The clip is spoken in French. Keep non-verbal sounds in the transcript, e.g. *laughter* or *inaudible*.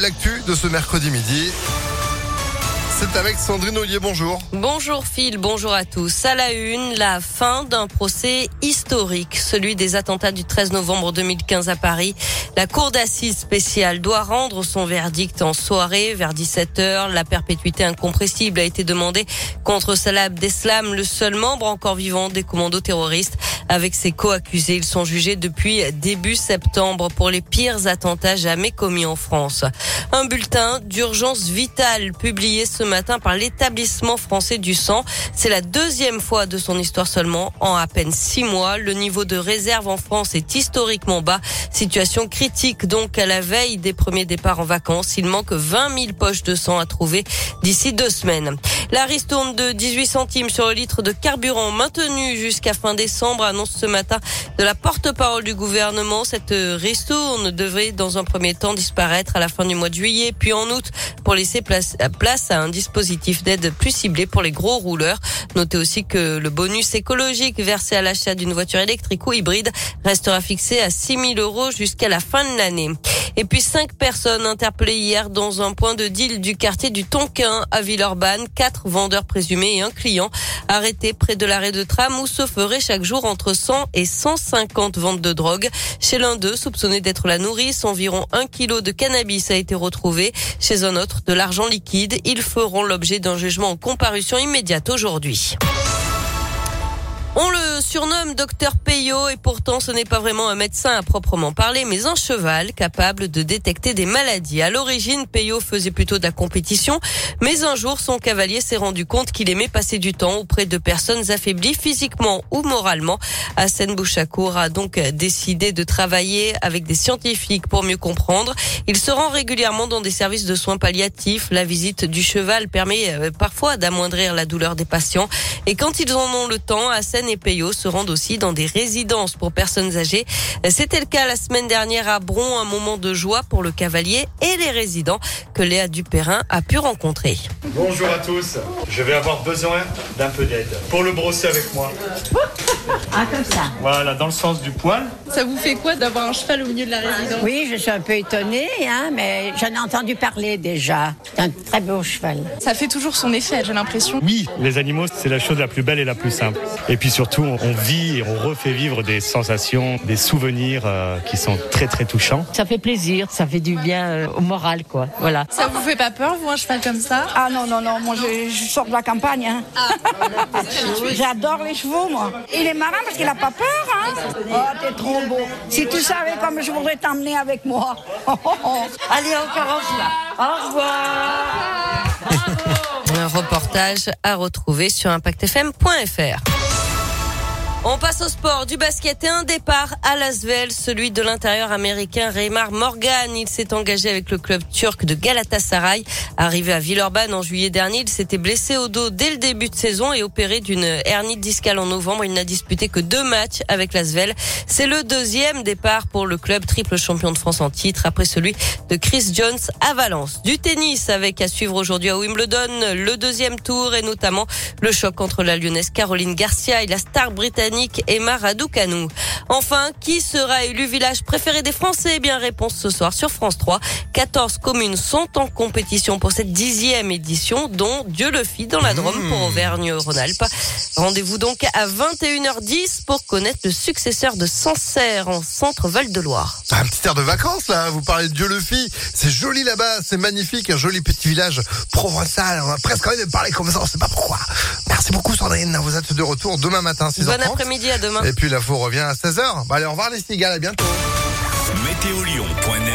l'actu de ce mercredi midi. C'est avec Sandrine Ollier, bonjour. Bonjour Phil, bonjour à tous. À la une, la fin d'un procès historique, celui des attentats du 13 novembre 2015 à Paris. La cour d'assises spéciale doit rendre son verdict en soirée vers 17h. La perpétuité incompressible a été demandée contre Salah Abdeslam, le seul membre encore vivant des commandos terroristes. Avec ses co-accusés, ils sont jugés depuis début septembre pour les pires attentats jamais commis en France. Un bulletin d'urgence vitale publié ce matin par l'établissement français du sang. C'est la deuxième fois de son histoire seulement en à peine six mois. Le niveau de réserve en France est historiquement bas. Situation critique donc à la veille des premiers départs en vacances. Il manque 20 000 poches de sang à trouver d'ici deux semaines. La ristourne de 18 centimes sur le litre de carburant maintenue jusqu'à fin décembre annonce ce matin de la porte-parole du gouvernement. Cette ristourne devrait dans un premier temps disparaître à la fin du mois de juillet, puis en août pour laisser place, place à un dispositif d'aide plus ciblé pour les gros rouleurs. Notez aussi que le bonus écologique versé à l'achat d'une voiture électrique ou hybride restera fixé à 6 000 euros jusqu'à la fin de l'année. Et puis cinq personnes interpellées hier dans un point de deal du quartier du Tonquin à Villeurbanne. Quatre vendeurs présumés et un client arrêtés près de l'arrêt de tram où se ferait chaque jour entre 100 et 150 ventes de drogue. Chez l'un d'eux, soupçonné d'être la nourrice, environ un kilo de cannabis a été retrouvé. Chez un autre, de l'argent liquide. Ils feront l'objet d'un jugement en comparution immédiate aujourd'hui. On le surnomme docteur Peyo et pourtant ce n'est pas vraiment un médecin à proprement parler, mais un cheval capable de détecter des maladies. À l'origine, Peyo faisait plutôt de la compétition, mais un jour son cavalier s'est rendu compte qu'il aimait passer du temps auprès de personnes affaiblies physiquement ou moralement. Hassan Bouchakour a donc décidé de travailler avec des scientifiques pour mieux comprendre. Il se rend régulièrement dans des services de soins palliatifs. La visite du cheval permet euh, parfois d'amoindrir la douleur des patients. Et quand ils en ont le temps, Hassan et Peyo se rendent aussi dans des résidences pour personnes âgées. C'était le cas la semaine dernière à Bron, un moment de joie pour le cavalier et les résidents que Léa Dupérin a pu rencontrer. Bonjour à tous, je vais avoir besoin d'un peu d'aide pour le brosser avec moi. Ah, comme ça. Voilà, dans le sens du poil. Ça vous fait quoi d'avoir un cheval au milieu de la résidence Oui, je suis un peu étonnée, hein, mais j'en ai entendu parler déjà. C'est un très beau cheval. Ça fait toujours son effet, j'ai l'impression. Oui, les animaux, c'est la chose la plus belle et la plus simple. Et puis surtout, on vit et on refait vivre des sensations, des souvenirs euh, qui sont très très touchants. Ça fait plaisir, ça fait du bien euh, au moral, quoi. Voilà. Ça vous fait pas peur, vous, un cheval comme ça? Ah non, non, non, moi je, je sors de la campagne. Hein. *laughs* J'adore les chevaux, moi. Il est marrant parce qu'il a pas peur, hein. Oh, t'es trop beau. Si tu savais comme je voudrais t'emmener avec moi. *laughs* Allez, encore un Au revoir. *laughs* Un reportage à retrouver sur impactfm.fr. On passe au sport du basket et un départ à Lasvel, celui de l'intérieur américain Raymar Morgan. Il s'est engagé avec le club turc de Galatasaray. Arrivé à Villeurbanne en juillet dernier, il s'était blessé au dos dès le début de saison et opéré d'une hernie discale en novembre. Il n'a disputé que deux matchs avec Lasvel. C'est le deuxième départ pour le club triple champion de France en titre après celui de Chris Jones à Valence. Du tennis avec à suivre aujourd'hui à Wimbledon le deuxième tour et notamment le choc entre la lyonnaise Caroline Garcia et la star britannique Emma Raducanu. Enfin, qui sera élu village préféré des Français? Eh bien, réponse ce soir sur France 3. 14 communes sont en compétition pour cette dixième édition, dont Dieu le fit dans la Drôme pour Auvergne-Rhône-Alpes. Rendez-vous donc à 21h10 pour connaître le successeur de Sancerre en centre Val-de-Loire. Un petit air de vacances là, vous parlez de Dieu le fit, c'est joli là-bas, c'est magnifique, un joli petit village provençal, on a presque envie de parler comme ça, on sait pas pourquoi. Merci beaucoup Sandrine, vous êtes de retour demain matin 6h30. Bon après-midi, à demain. Et puis l'info revient à 16h. Bah, allez, au revoir les cigales, à bientôt. Météolion.net